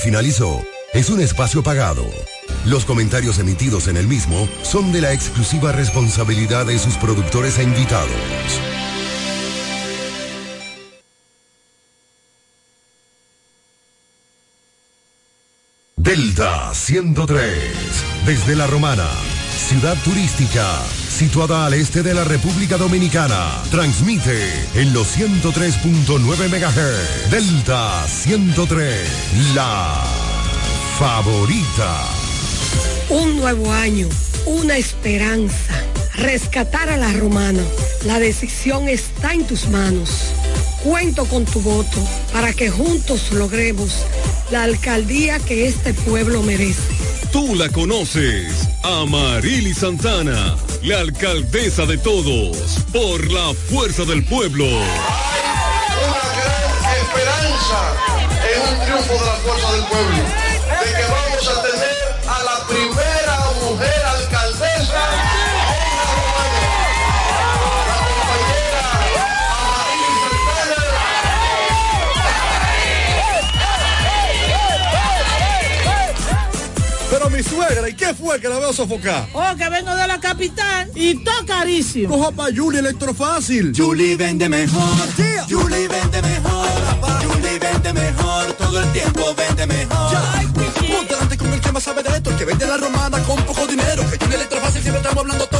finalizó es un espacio pagado. Los comentarios emitidos en el mismo son de la exclusiva responsabilidad de sus productores e invitados. Delta 103, desde La Romana, ciudad turística, situada al este de la República Dominicana, transmite en los 103.9 MHz. Delta 103, la favorita. Un nuevo año, una esperanza, rescatar a la romana. La decisión está en tus manos. Cuento con tu voto para que juntos logremos la alcaldía que este pueblo merece. Tú la conoces, Amarili Santana, la alcaldesa de todos, por la fuerza del pueblo. Una gran esperanza en un triunfo de la fuerza del pueblo, suegra, ¿y qué fue que la veo sofocar? Oh, que vengo de la capital y todo carísimo. Coja pa' Julie Electrofácil. Julie vende mejor. Julie vende mejor. Julie vende mejor. Todo el tiempo vende mejor. Ponte delante con el que más sabe de esto, el que vende la romana con poco dinero. Que Julie Electrofácil siempre estamos hablando todo.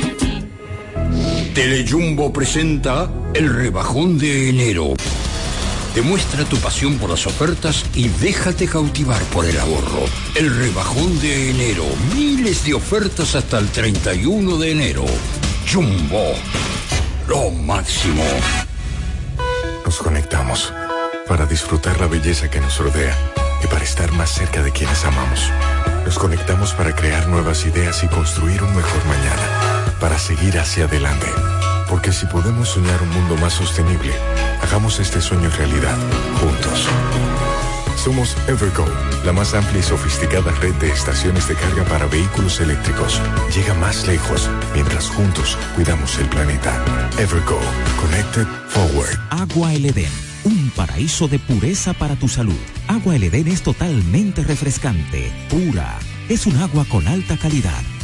Telejumbo presenta el rebajón de enero. Demuestra tu pasión por las ofertas y déjate cautivar por el ahorro. El rebajón de enero. Miles de ofertas hasta el 31 de enero. Jumbo. Lo máximo. Nos conectamos para disfrutar la belleza que nos rodea y para estar más cerca de quienes amamos. Nos conectamos para crear nuevas ideas y construir un mejor mañana, para seguir hacia adelante. Porque si podemos soñar un mundo más sostenible, hagamos este sueño realidad, juntos. Somos Evergo, la más amplia y sofisticada red de estaciones de carga para vehículos eléctricos. Llega más lejos mientras juntos cuidamos el planeta. Evergo, Connected Forward. Agua El Edén, un paraíso de pureza para tu salud. Agua El Edén es totalmente refrescante, pura. Es un agua con alta calidad,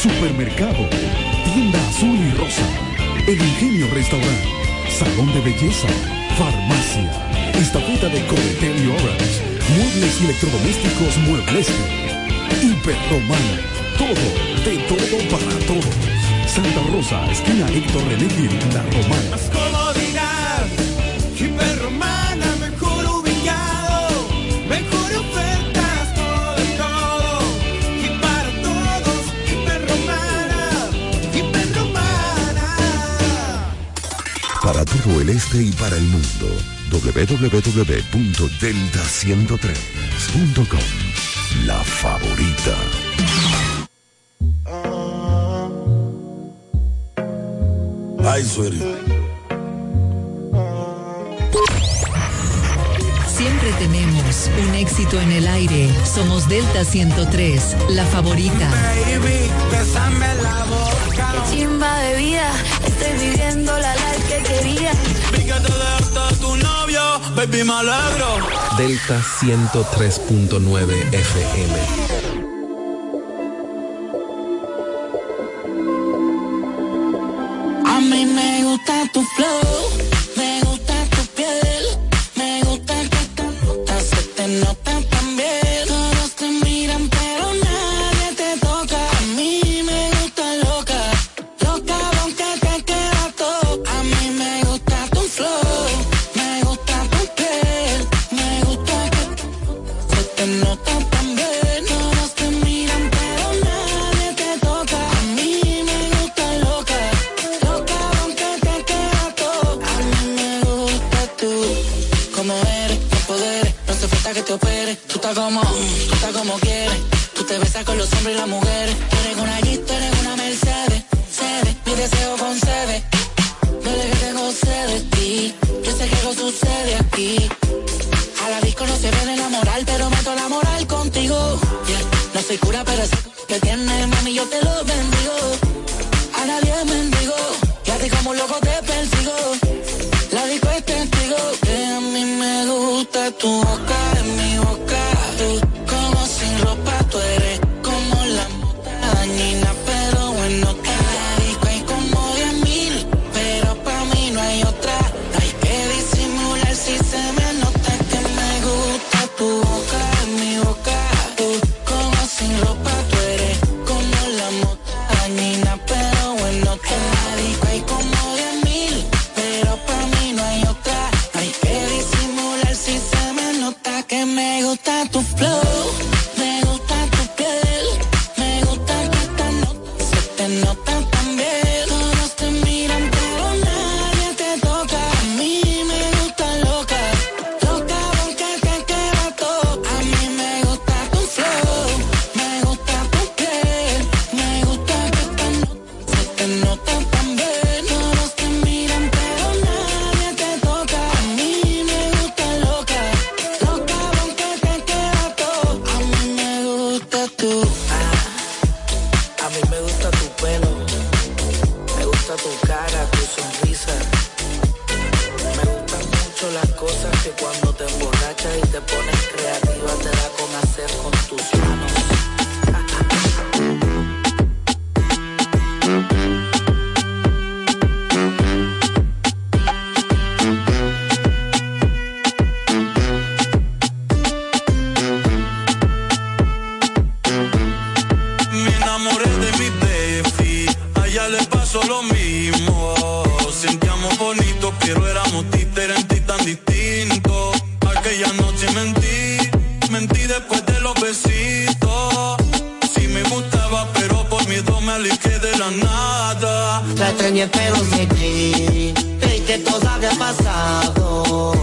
Supermercado, Tienda Azul y Rosa, El Ingenio Restaurante, Salón de Belleza, Farmacia, Estafeta de Corretel y Orange, Muebles Electrodomésticos Muebles, este, Hiperromana, todo, de todo para todo. Santa Rosa, esquina Héctor René La Romana. todo el este y para el mundo. www.delta103.com La favorita. Ay. Siempre tenemos un éxito en el aire. Somos Delta 103, la favorita. Baby, la boca. Qué chimba de vida estoy viviendo la life que quería. Vi que te dejaste a tu novio, baby, me alegro. Delta 103.9 FM. tu boca. mami, espero que creí que todo había pasado.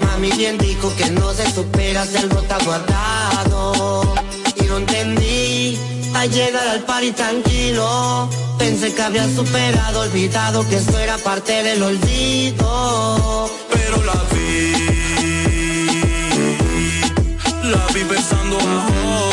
Mami bien dijo que no se supera si algo está guardado. Y no entendí, al llegar al party tranquilo, pensé que había superado, olvidado que eso era parte del olvido. Pero la vi, la vi pensando ahora.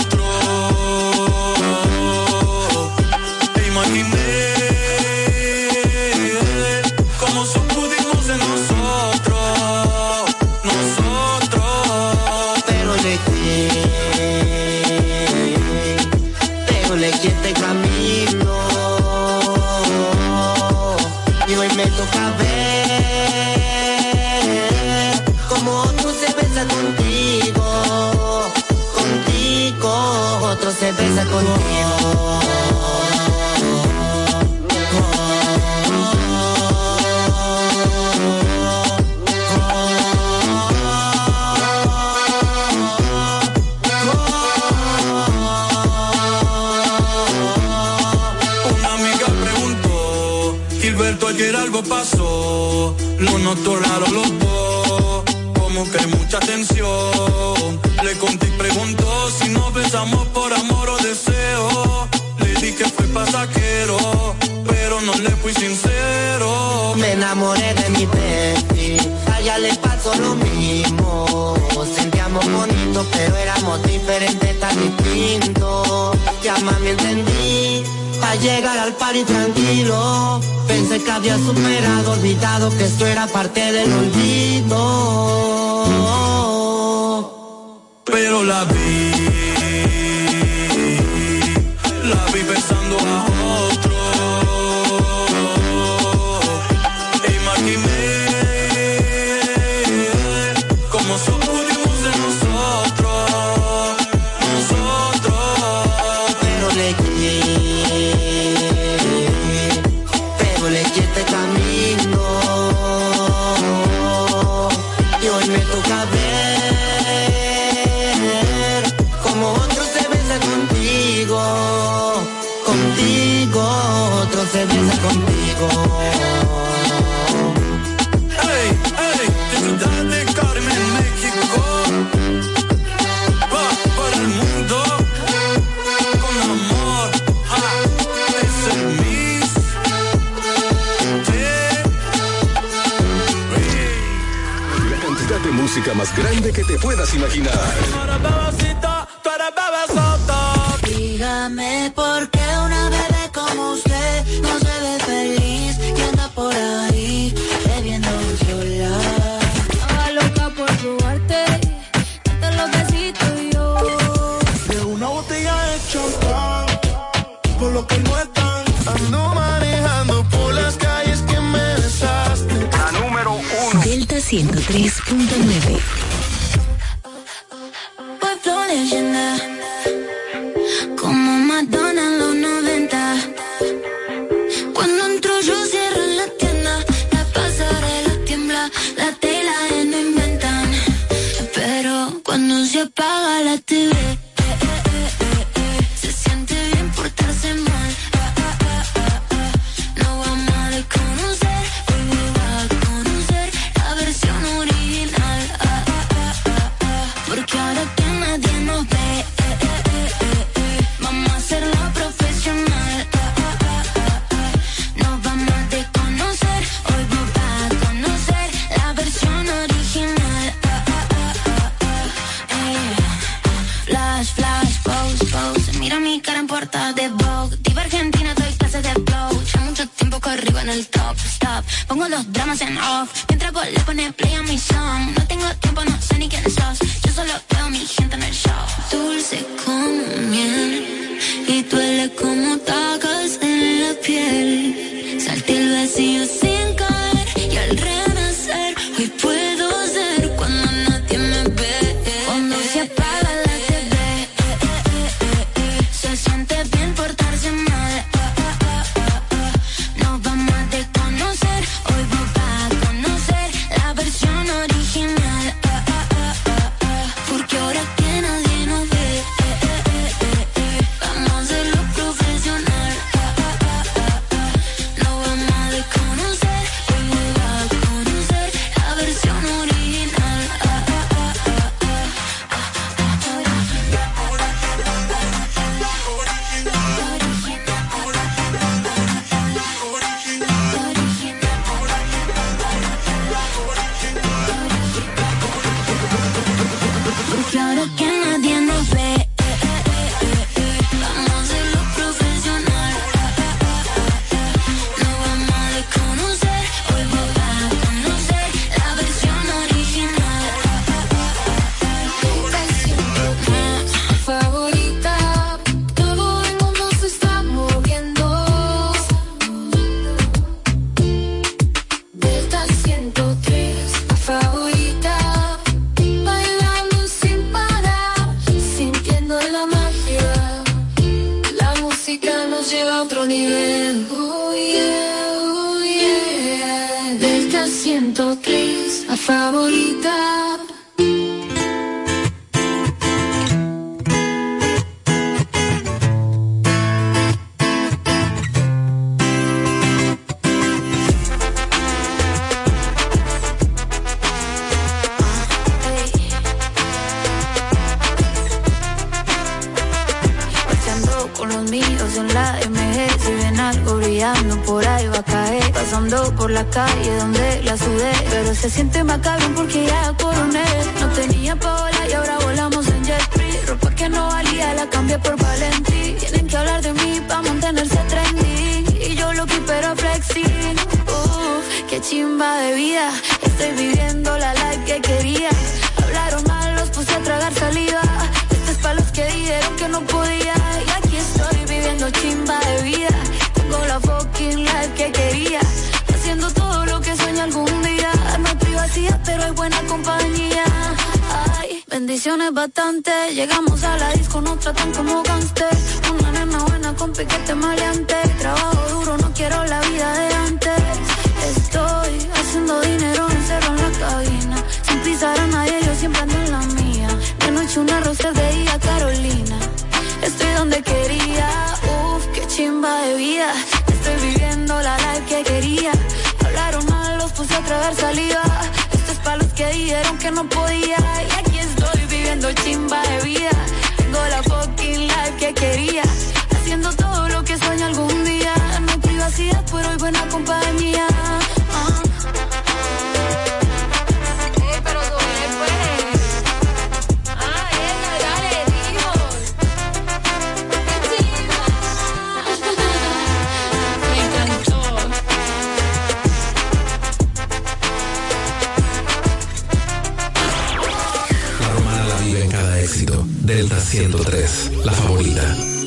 noto raro los dos, como que mucha tensión. Le conté y preguntó si nos besamos por amor o deseo. Le di que fue pasajero, pero no le fui sincero. Me enamoré de mi bestie, a ella le pasó lo mismo. Sentíamos bonito, pero éramos diferentes, tan distintos. Ya mami entendí, a llegar al party tranquilo Pensé que había superado, olvidado que esto era parte del olvido. Pero la vida. más grande que te puedas imaginar. Dígame por qué. 103.9. Mira mi cara en puerta de Vogue. Diva Argentina, doy clases de flow. Ya mucho tiempo corrigo en el top, stop. Pongo los dramas en off. Mientras vos le pones play a mi song. No tengo tiempo, no sé ni quién sos. Yo solo veo a mi gente en el show. Dulce como miel. Y duele como tacas en la piel. Salte el vacío sin caer. Delta 103, la favorita.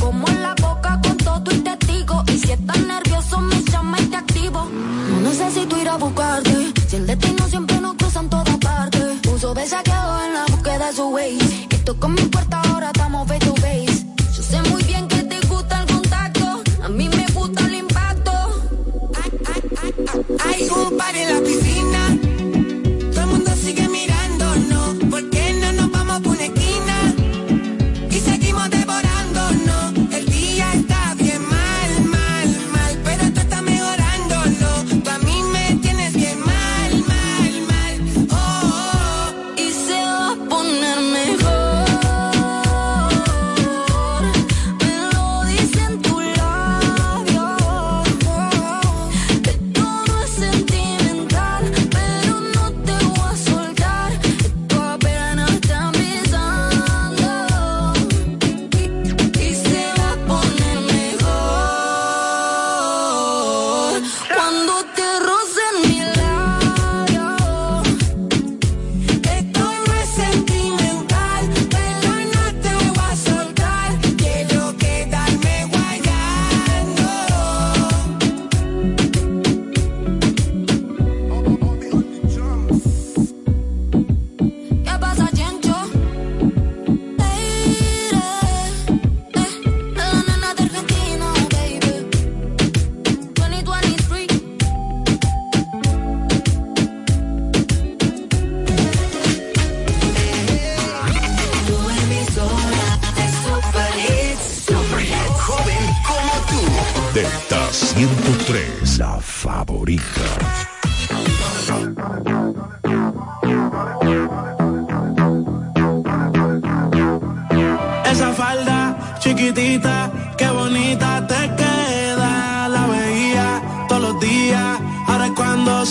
Como en la boca con todo y testigo. Y si estás nervioso, me llama y te activo. No necesito ir a buscarte. Si el destino siempre nos cruza en todas partes. Uso besaqueado en la búsqueda de su way. Esto con mi puerta ahora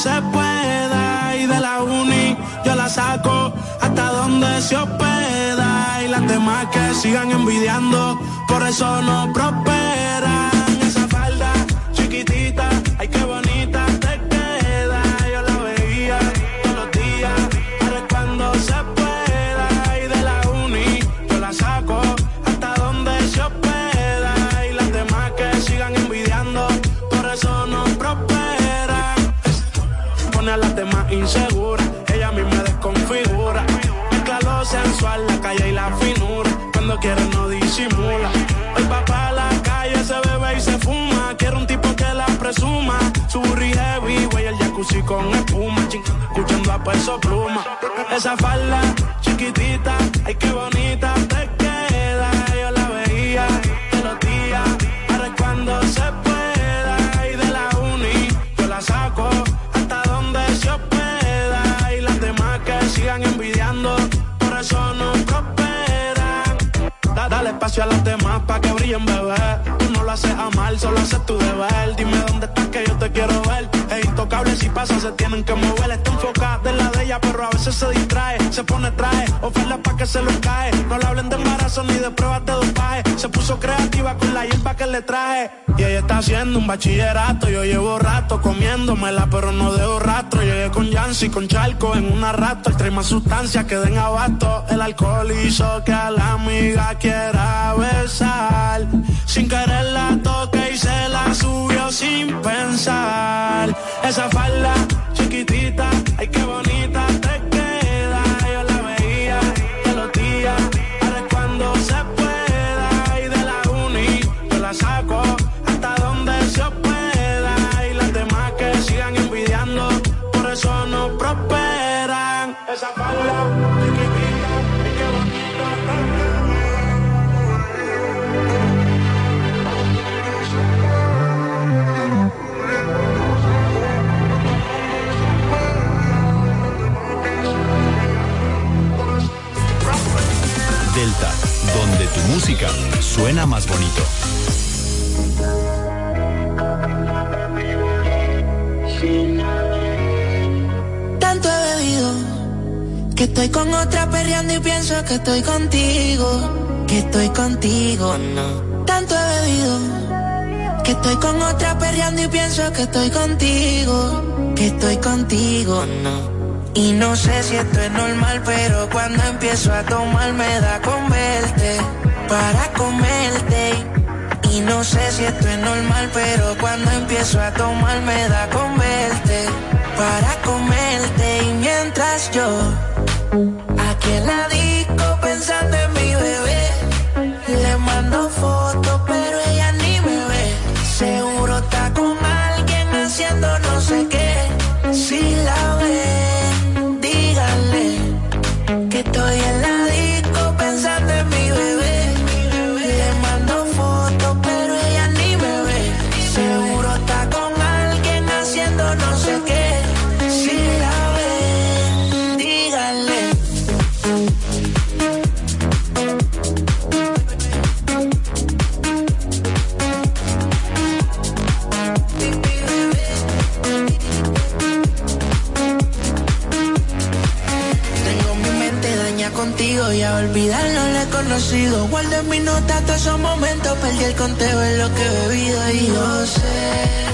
se pueda. Y de la uni yo la saco hasta donde se hospeda. Y las demás que sigan envidiando, por eso no prosperan. Esa falda chiquitita, ay qué Cuando quiere no disimula. Hoy va pa' la calle, se bebe y se fuma. Quiero un tipo que la presuma. Su burri heavy, güey, el jacuzzi con espuma. Escuchando a peso pluma. Esa falda chiquitita, ay qué bonita espacio a las demás pa' que brillen, bebé. Tú no lo haces a mal, solo haces tu deber. Dime dónde estás que yo te quiero ver. Es intocable si pasa, se tienen que mover. Está enfocada en la de ella, pero a veces se distrae. Se pone traje, oferta pa' que se lo cae. No le hablen de embarazo ni de pruebas de dopaje. Se puso creativa con la hierba que le traje. Y ella está haciendo un bachillerato. Yo llevo rato comiéndomela, pero no dejo rastro. Llegué con Yancy, con Charco en una rato. Trae más sustancias que den abasto. El alcohol hizo que a la amiga quiera besar. Sin querer la toque se la subió sin pensar. Esa falda chiquitita, ay qué bonita tu música suena más bonito. Tanto he bebido que estoy con otra perreando y pienso que estoy contigo, que estoy contigo, no. Tanto he bebido que estoy con otra perreando y pienso que estoy contigo, que estoy contigo, no. Y no sé si esto es normal, pero cuando empiezo a tomar me da con verte, para comerte. Y no sé si esto es normal, pero cuando empiezo a tomar me da con verte, para comerte. Y mientras yo, aquí en la conocido. Guardo en mi nota todos esos momentos, perdí el conteo en lo que he bebido y yo sé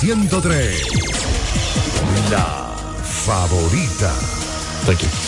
103. La favorita. Thank you.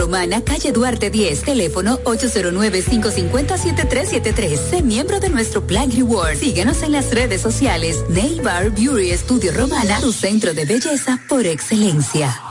Romana, calle Duarte 10, teléfono 809-550-7373. Sé miembro de nuestro Plan Reward. Síguenos en las redes sociales. Nail Bar Beauty Studio Romana, tu centro de belleza por excelencia.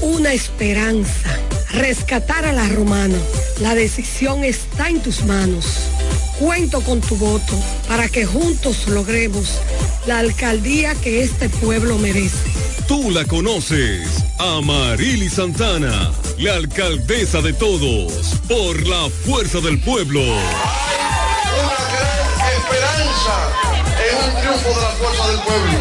una esperanza. Rescatar a la romana. La decisión está en tus manos. Cuento con tu voto para que juntos logremos la alcaldía que este pueblo merece. Tú la conoces, Amarili Santana, la alcaldesa de todos, por la fuerza del pueblo. Una gran esperanza en un triunfo de la fuerza del pueblo,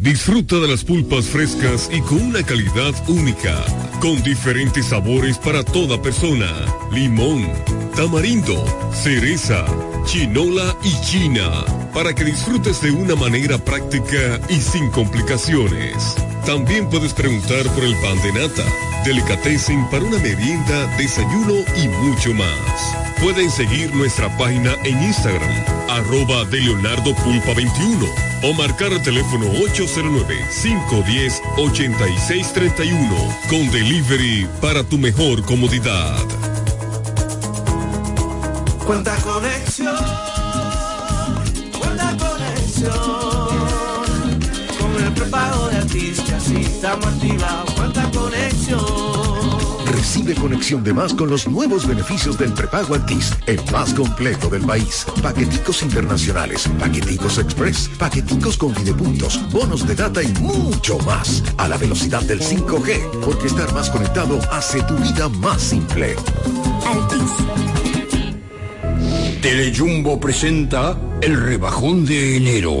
Disfruta de las pulpas frescas y con una calidad única, con diferentes sabores para toda persona. Limón, tamarindo, cereza, chinola y china, para que disfrutes de una manera práctica y sin complicaciones. También puedes preguntar por el pan de nata, delicatessen para una merienda, desayuno y mucho más. Pueden seguir nuestra página en Instagram, arroba de Leonardo Pulpa 21 o marcar el teléfono 809-510-8631 con delivery para tu mejor comodidad. Cuenta conexión, cuenta conexión. Con el prepago de artistas y estamos activados. Cuenta conexión. Recibe conexión de más con los nuevos beneficios del prepago Altis, el más completo del país. Paqueticos internacionales, paqueticos express, paqueticos con videopuntos, bonos de data y mucho más. A la velocidad del 5G, porque estar más conectado hace tu vida más simple. Telejumbo presenta el rebajón de enero.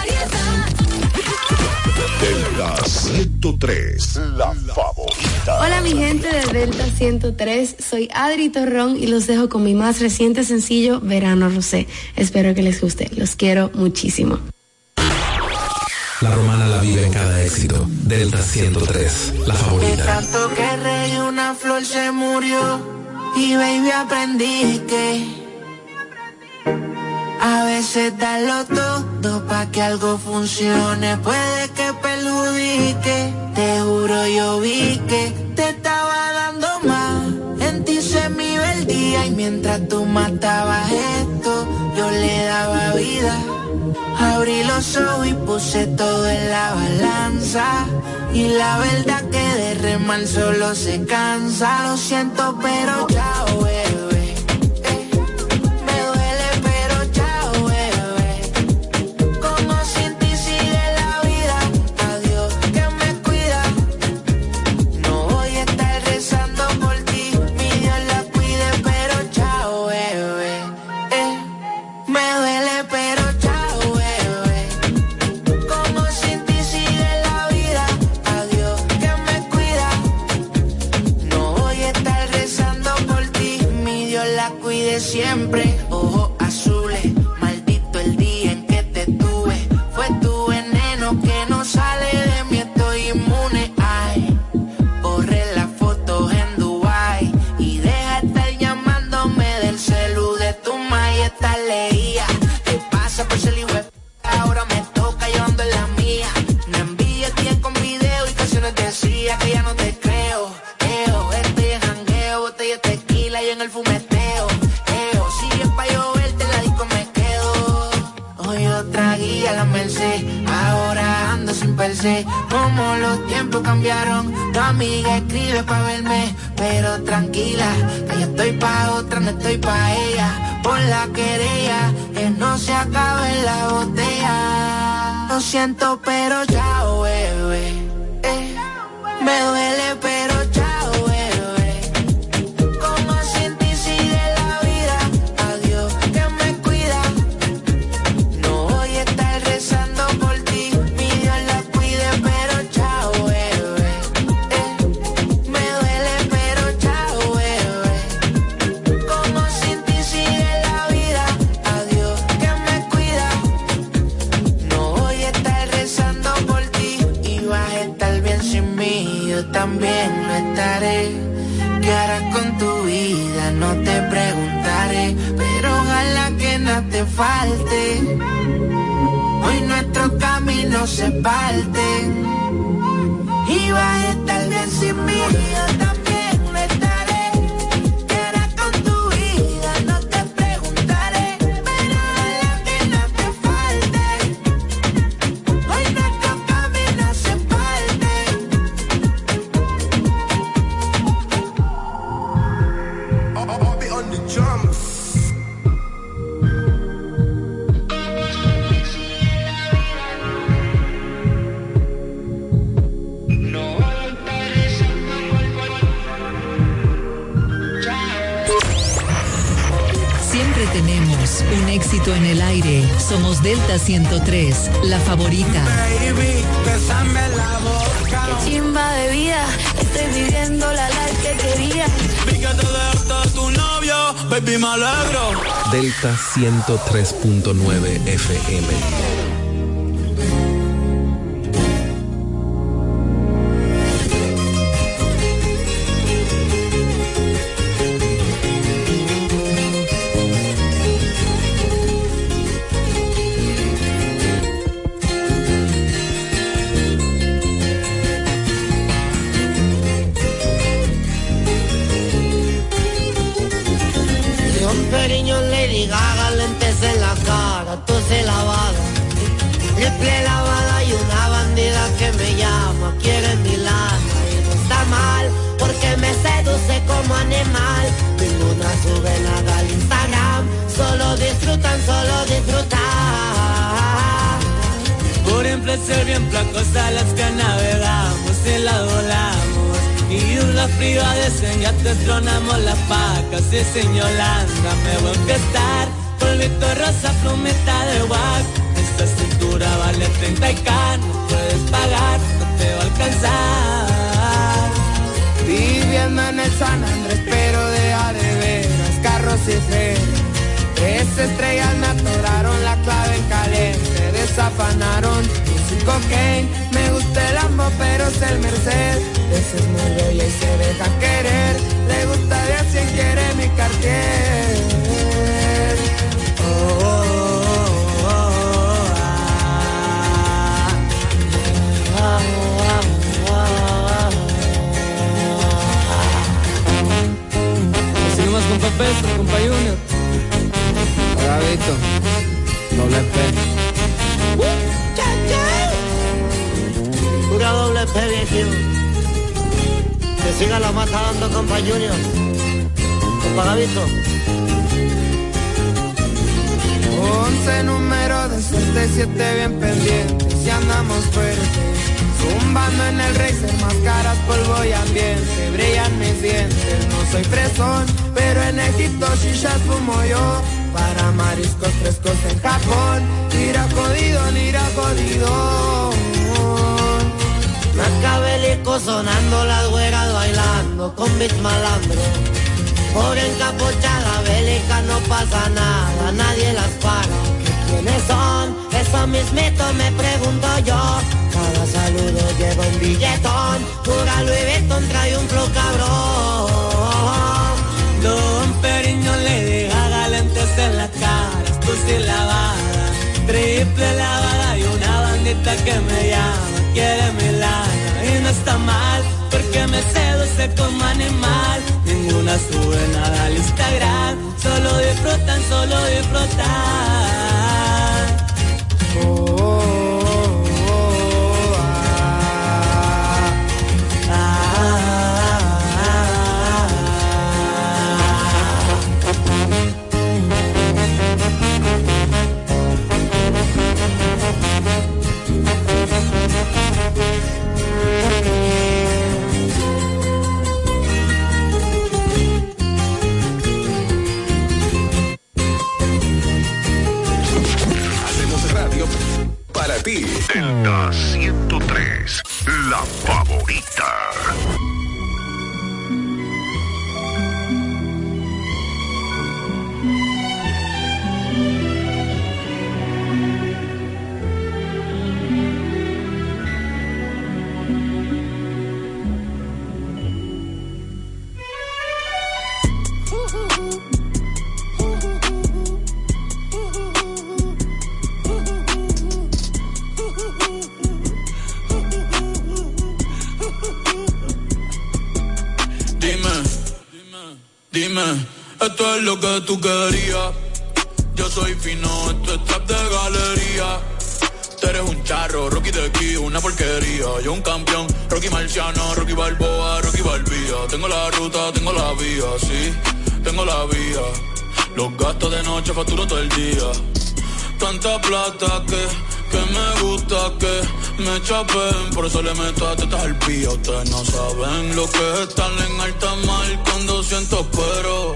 Delta 103. La favorita. Hola mi gente de Delta 103, soy Adri Torrón y los dejo con mi más reciente sencillo Verano Rosé. Espero que les guste, los quiero muchísimo. La romana la vive en cada éxito. Delta 103, la De favorita. tanto que reí una flor se murió y baby aprendí que a veces darlo todo pa' que algo funcione puede que perjudique. Te juro yo vi que te estaba dando más. En ti se me iba el día y mientras tú matabas esto, yo le daba vida. Abrí los ojos y puse todo en la balanza. Y la verdad que de remar solo se cansa. Lo siento, pero chao, bebé. Siempre. Ojos azules, tiempos cambiaron, tu amiga escribe pa' verme, pero tranquila, que yo estoy pa' otra, no estoy pa' ella. Por la querella, que no se acabe la botella. Lo siento, pero ya, bebé. Eh, me duele, te falte. Hoy nuestros caminos se parten y vas a estar bien sin mí. Éxito en el aire. Somos Delta 103, la favorita. Baby, besame la boca. Qué chimba de vida, estoy viviendo la life que quería. Vi que te dejaste tu novio, baby, me alegro. Delta 103.9 FM. En el racer, máscaras, polvo y ambiente. Brillan mis dientes, no soy fresón, pero en Egipto shishas fumo yo. Para mariscos frescos en Japón, tira jodido, tira jodido. Macabélico sonando las güeras bailando con beats malandro. Por encapuchada bélica no pasa nada, nadie las para. ¿Quiénes son? Eso mismito me pregunto yo. Cada saludo lleva un billetón. Pura Louis Vuitton trae un flow cabrón. Don Periño le deja lentes en la cara, esto sí lavada, triple lavada y una bandita que me llama, quiere mi lana y no está mal, porque me seduce como animal, ninguna sube nada al Instagram, solo disfrutan, solo disfrutan. Oh, oh, oh, Hit. Delta 103, la favorita. Tú querías. Yo soy fino, esto es trap de galería. Tú eres un charro, Rocky de aquí, una porquería. Yo un campeón, Rocky Marciano, Rocky Balboa, Rocky Balbía. Tengo la ruta, tengo la vía, sí, tengo la vía. Los gastos de noche facturo todo el día. Tanta plata que, que me gusta que me chapen. Por eso le meto a tetas al pío. Ustedes no saben lo que es estar en alta mar con 200 pero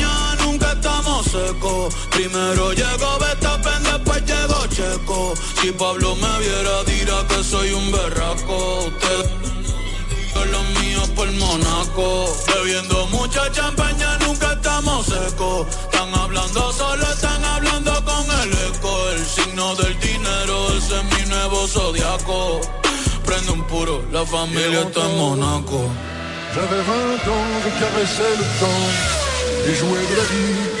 secos. Primero llegó Betapen, después llegó Checo. Si Pablo me viera, dirá que soy un berraco. Ustedes son los míos por Monaco. Bebiendo mucha champaña, nunca estamos secos. Están hablando solo, están hablando con el eco. El signo del dinero, ese es mi nuevo zodiaco. Prende un puro, la familia está en Monaco. J'avais 20 ans, je caressais le temps et jouais de la vie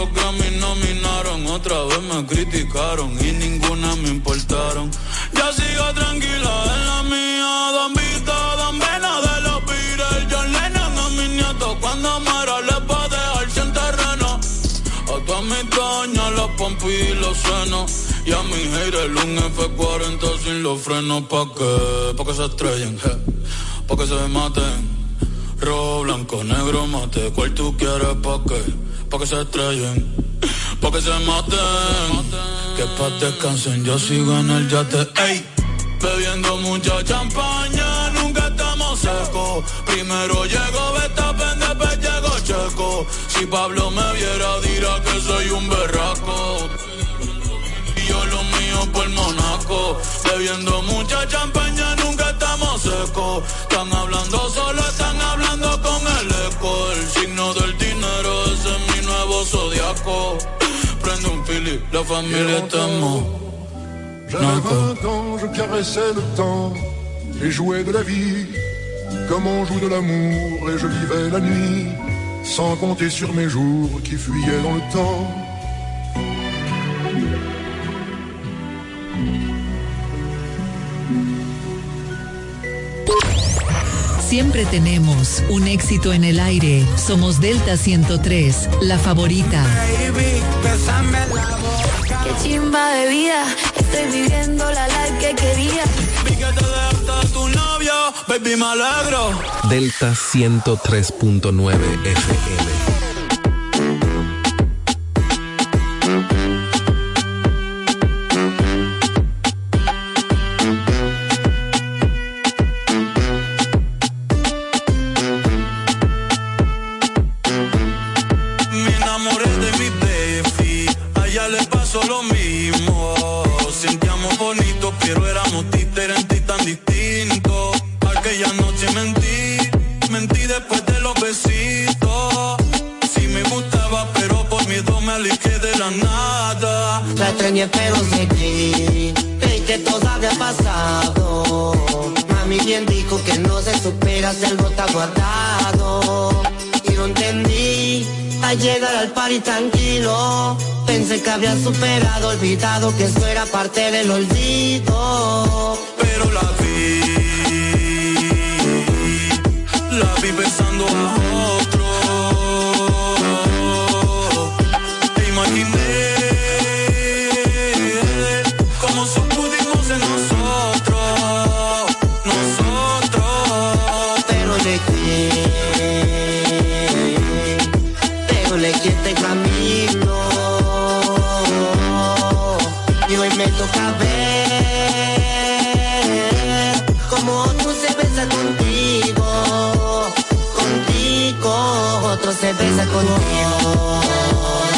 los Grammy, nominaron. Otra vez me criticaron y ninguna me importaron. Ya sigo tranquila en la mía. Don Vito, Don Vena de los Beatles. John Lennon a mis nietos. Cuando muera les va a dejar sin terreno. A todas mis doñas, los pompis y los senos. Y a mi haters un F40 sin los frenos. ¿Pa' qué? Pa' que se estrellen, je. Pa' que se maten. Rojo, blanco, negro, mate. ¿Cuál tú quieres? ¿Pa' qué? Pa' que se estrellen. Pa' que se maten. Que pa' descansen, yo sigo en el yate. Ey. Bebiendo mucha champaña, nunca estamos secos. Primero llegó Betapen, después llegó Checo. Si Pablo me viera, dirá que soy un berraco. Y yo lo mío por Monaco. Bebiendo mucha champaña, la familia está en Monaco. J'avais 20 ans, je caressais le temps et jouais de la vie comme on joue de l'amour et je vivais la nuit sans compter sur mes jours qui fuyaient dans le temps. Siempre tenemos un éxito en el aire. Somos Delta 103, la favorita. Qué chimba de vida, estoy viviendo la life que quería. Vi que te dejaste de tu novio, baby, me alegro. Delta 103.9 FM. que habría superado, olvidado que eso era parte del olvido. cómo tú se besa contigo. Contigo, otro se besa contigo.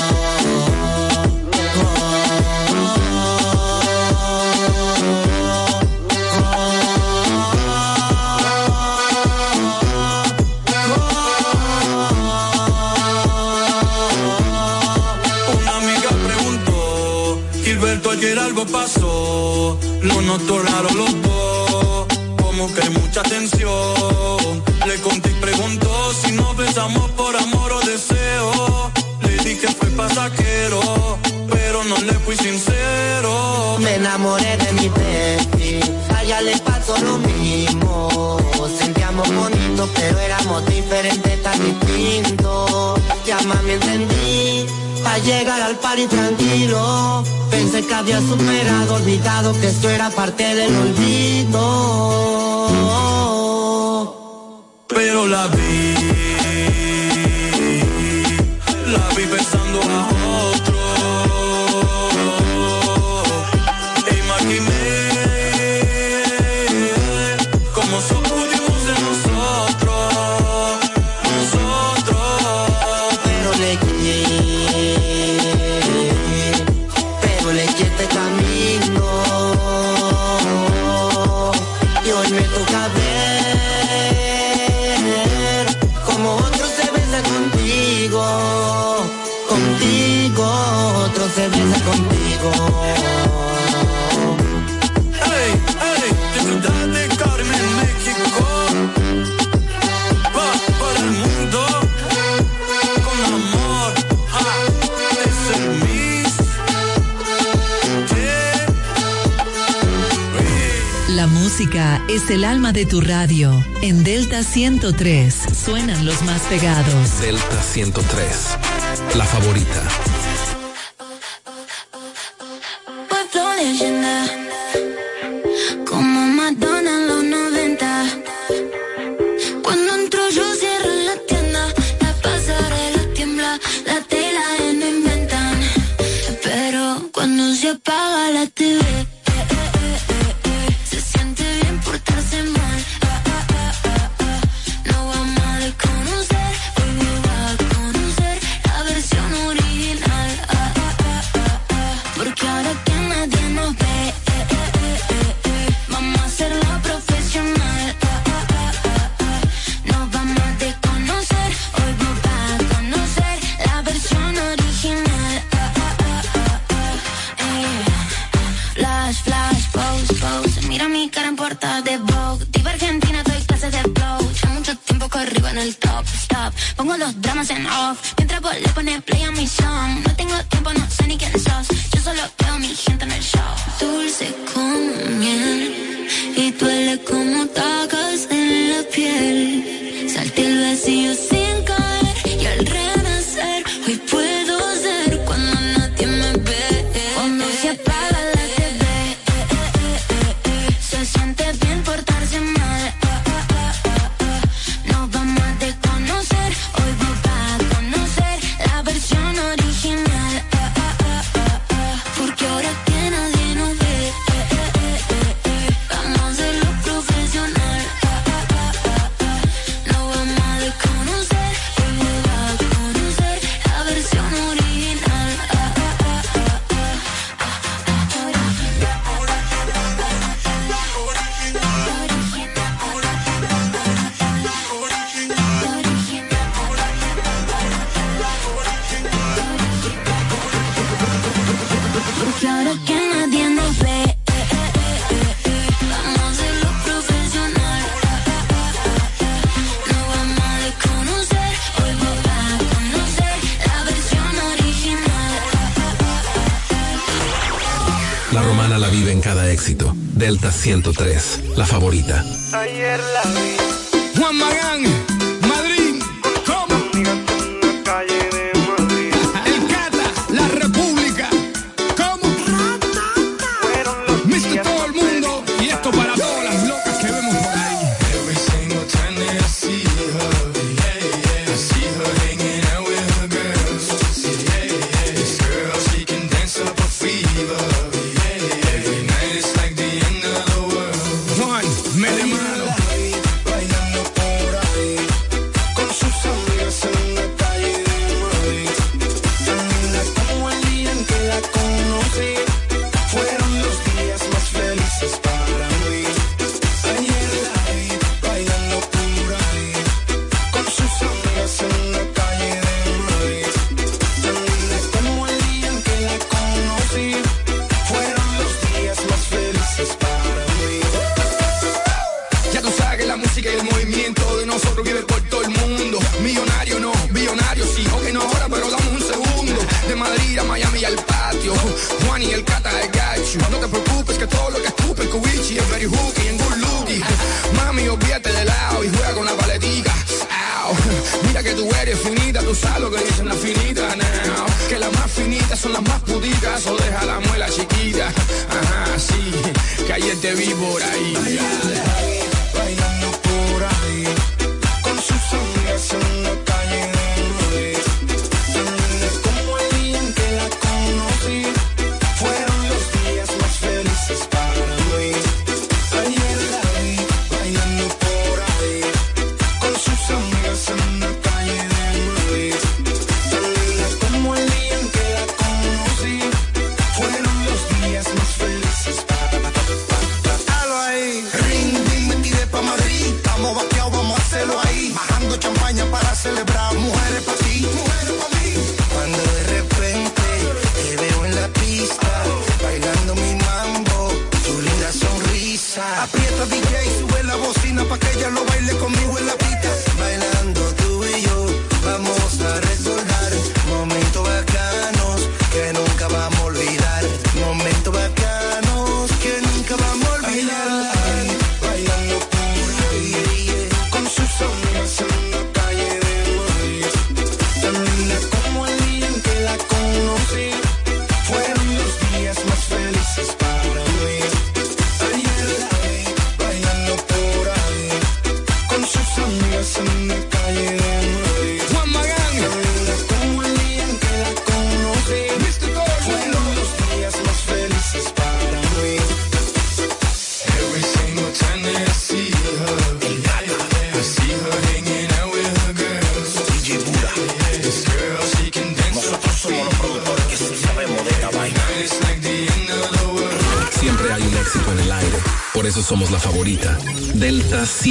algo pasó, lo noto raro los dos, como que mucha tensión. Le conté y preguntó si nos besamos por amor o deseo. Le dije fue pasajero, pero no le fui sincero. Me enamoré de mi bestie, a ella le pasó lo mismo. Sentíamos bonito, pero éramos diferentes, tan distintos. Ya más me entendí, a llegar al party tranquilo Pensé que había superado, olvidado que esto era parte del olvido. Pero la vi, la vi pensando a La música es el alma de tu radio. En Delta 103 suenan los más pegados. Delta 103, la favorita. éxito. Delta 103, la favorita.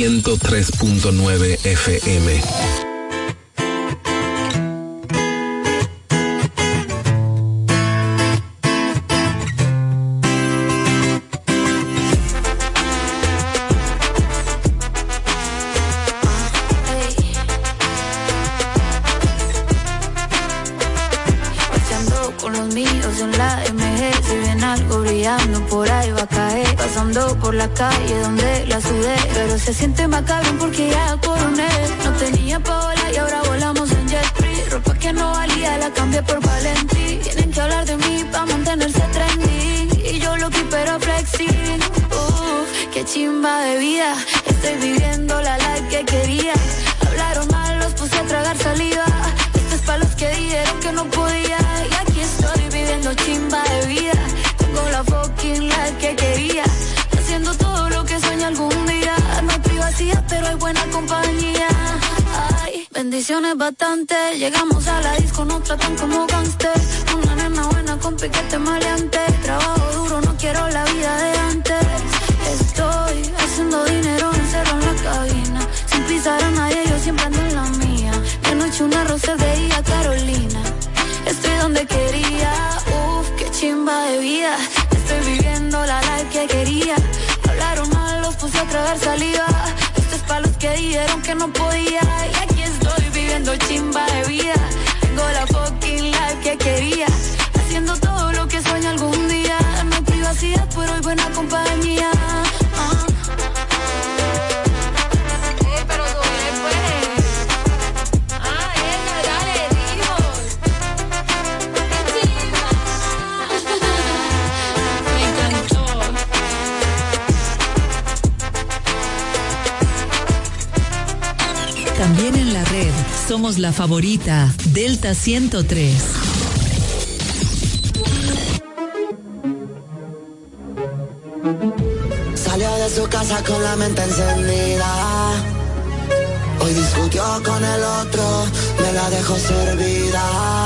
103.9 Míos en la MG Si ven algo brillando por ahí va a caer. Pasando por la calle donde la sudé Pero se siente más cabrón porque ya coroné. No tenía paola y ahora volamos en jet free Ropa que no valía la cambié por Valentí. Tienen que hablar de mí para mantenerse trendy. Y yo lo que pero flexi. Uff, qué chimba de vida. Estoy viviendo la life que quería. Hablaron mal, los puse a tragar saliva. Esto es para los que dijeron que no podía echando chimba de vida. Tengo la fucking life que quería. Haciendo todo lo que sueño algún día. No hay privacidad, pero hay buena compañía. Ay, bendiciones bastante. Llegamos a la disco, nos tratan como gangster. Una nena buena con piquete maleante. Trabajo duro, no quiero la vida de tragar saliva. Esto es para los que dijeron que no podía. Y aquí estoy viviendo chimba de vida. Somos la favorita. Delta 103. Salió de su casa con la mente encendida. Hoy discutió con el otro, me la dejó servida.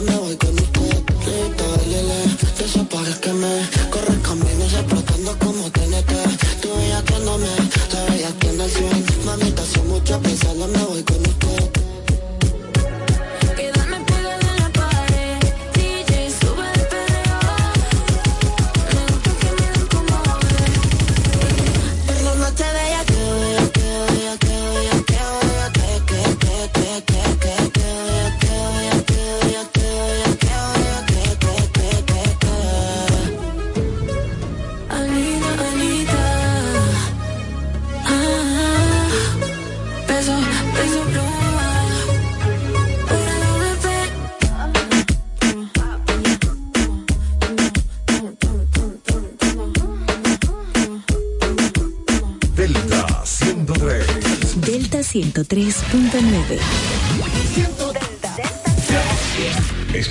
Me voy con usted. Listo, lele, de esos pares que me corren camino explotando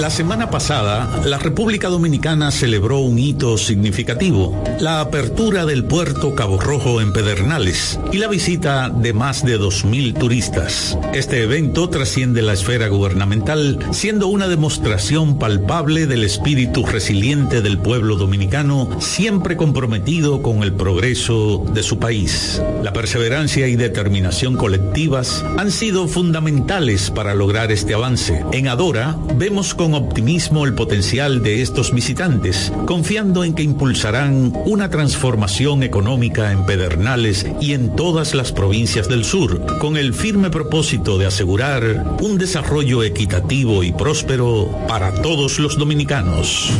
La semana pasada, la República Dominicana celebró un hito significativo, la apertura del puerto Cabo Rojo en Pedernales y la visita de más de 2.000 turistas. Este evento trasciende la esfera gubernamental, siendo una demostración palpable del espíritu resiliente del pueblo dominicano, siempre comprometido con el progreso de su país. La perseverancia y determinación colectivas han sido fundamentales para lograr este avance. En Adora vemos con optimismo el potencial de estos visitantes, confiando en que impulsarán una transformación económica en Pedernales y en todas las provincias del sur, con el firme propósito de asegurar un desarrollo equitativo y próspero para todos los dominicanos.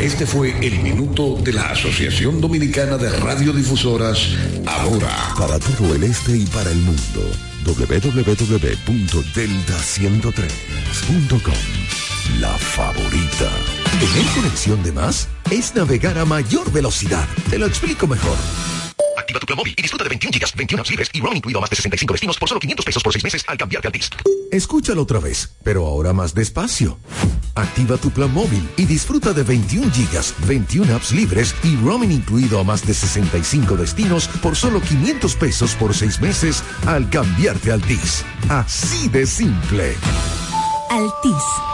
Este fue el minuto de la Asociación Dominicana de Radiodifusoras, Adora. Para todo el este y para el mundo, www.delta103.com. La favorita. Tener conexión de más es navegar a mayor velocidad. Te lo explico mejor. Activa tu plan móvil y disfruta de 21 gigas, 21 apps libres y roaming incluido a más de 65 destinos por solo 500 pesos por 6 meses al cambiarte al TIS. Escúchalo otra vez, pero ahora más despacio. Activa tu plan móvil y disfruta de 21 gigas, 21 apps libres y roaming incluido a más de 65 destinos por solo 500 pesos por 6 meses al cambiarte al TIS. Así de simple. Altis.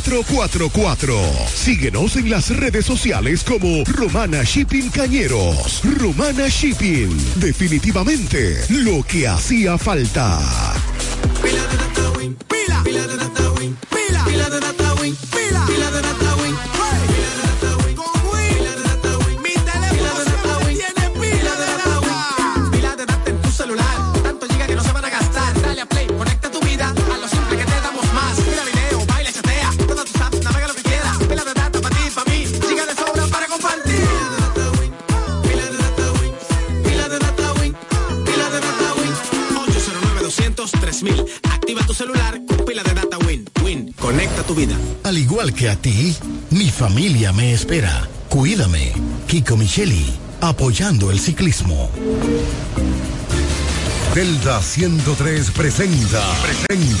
849-454-4444. Síguenos en las redes sociales como Romana Shipping Cañeros. Romana Shipping. Definitivamente lo que hacía falta. Pila vida. Al igual que a ti, mi familia me espera. Cuídame. Kiko Micheli, apoyando el ciclismo. Delta 103 presenta. presenta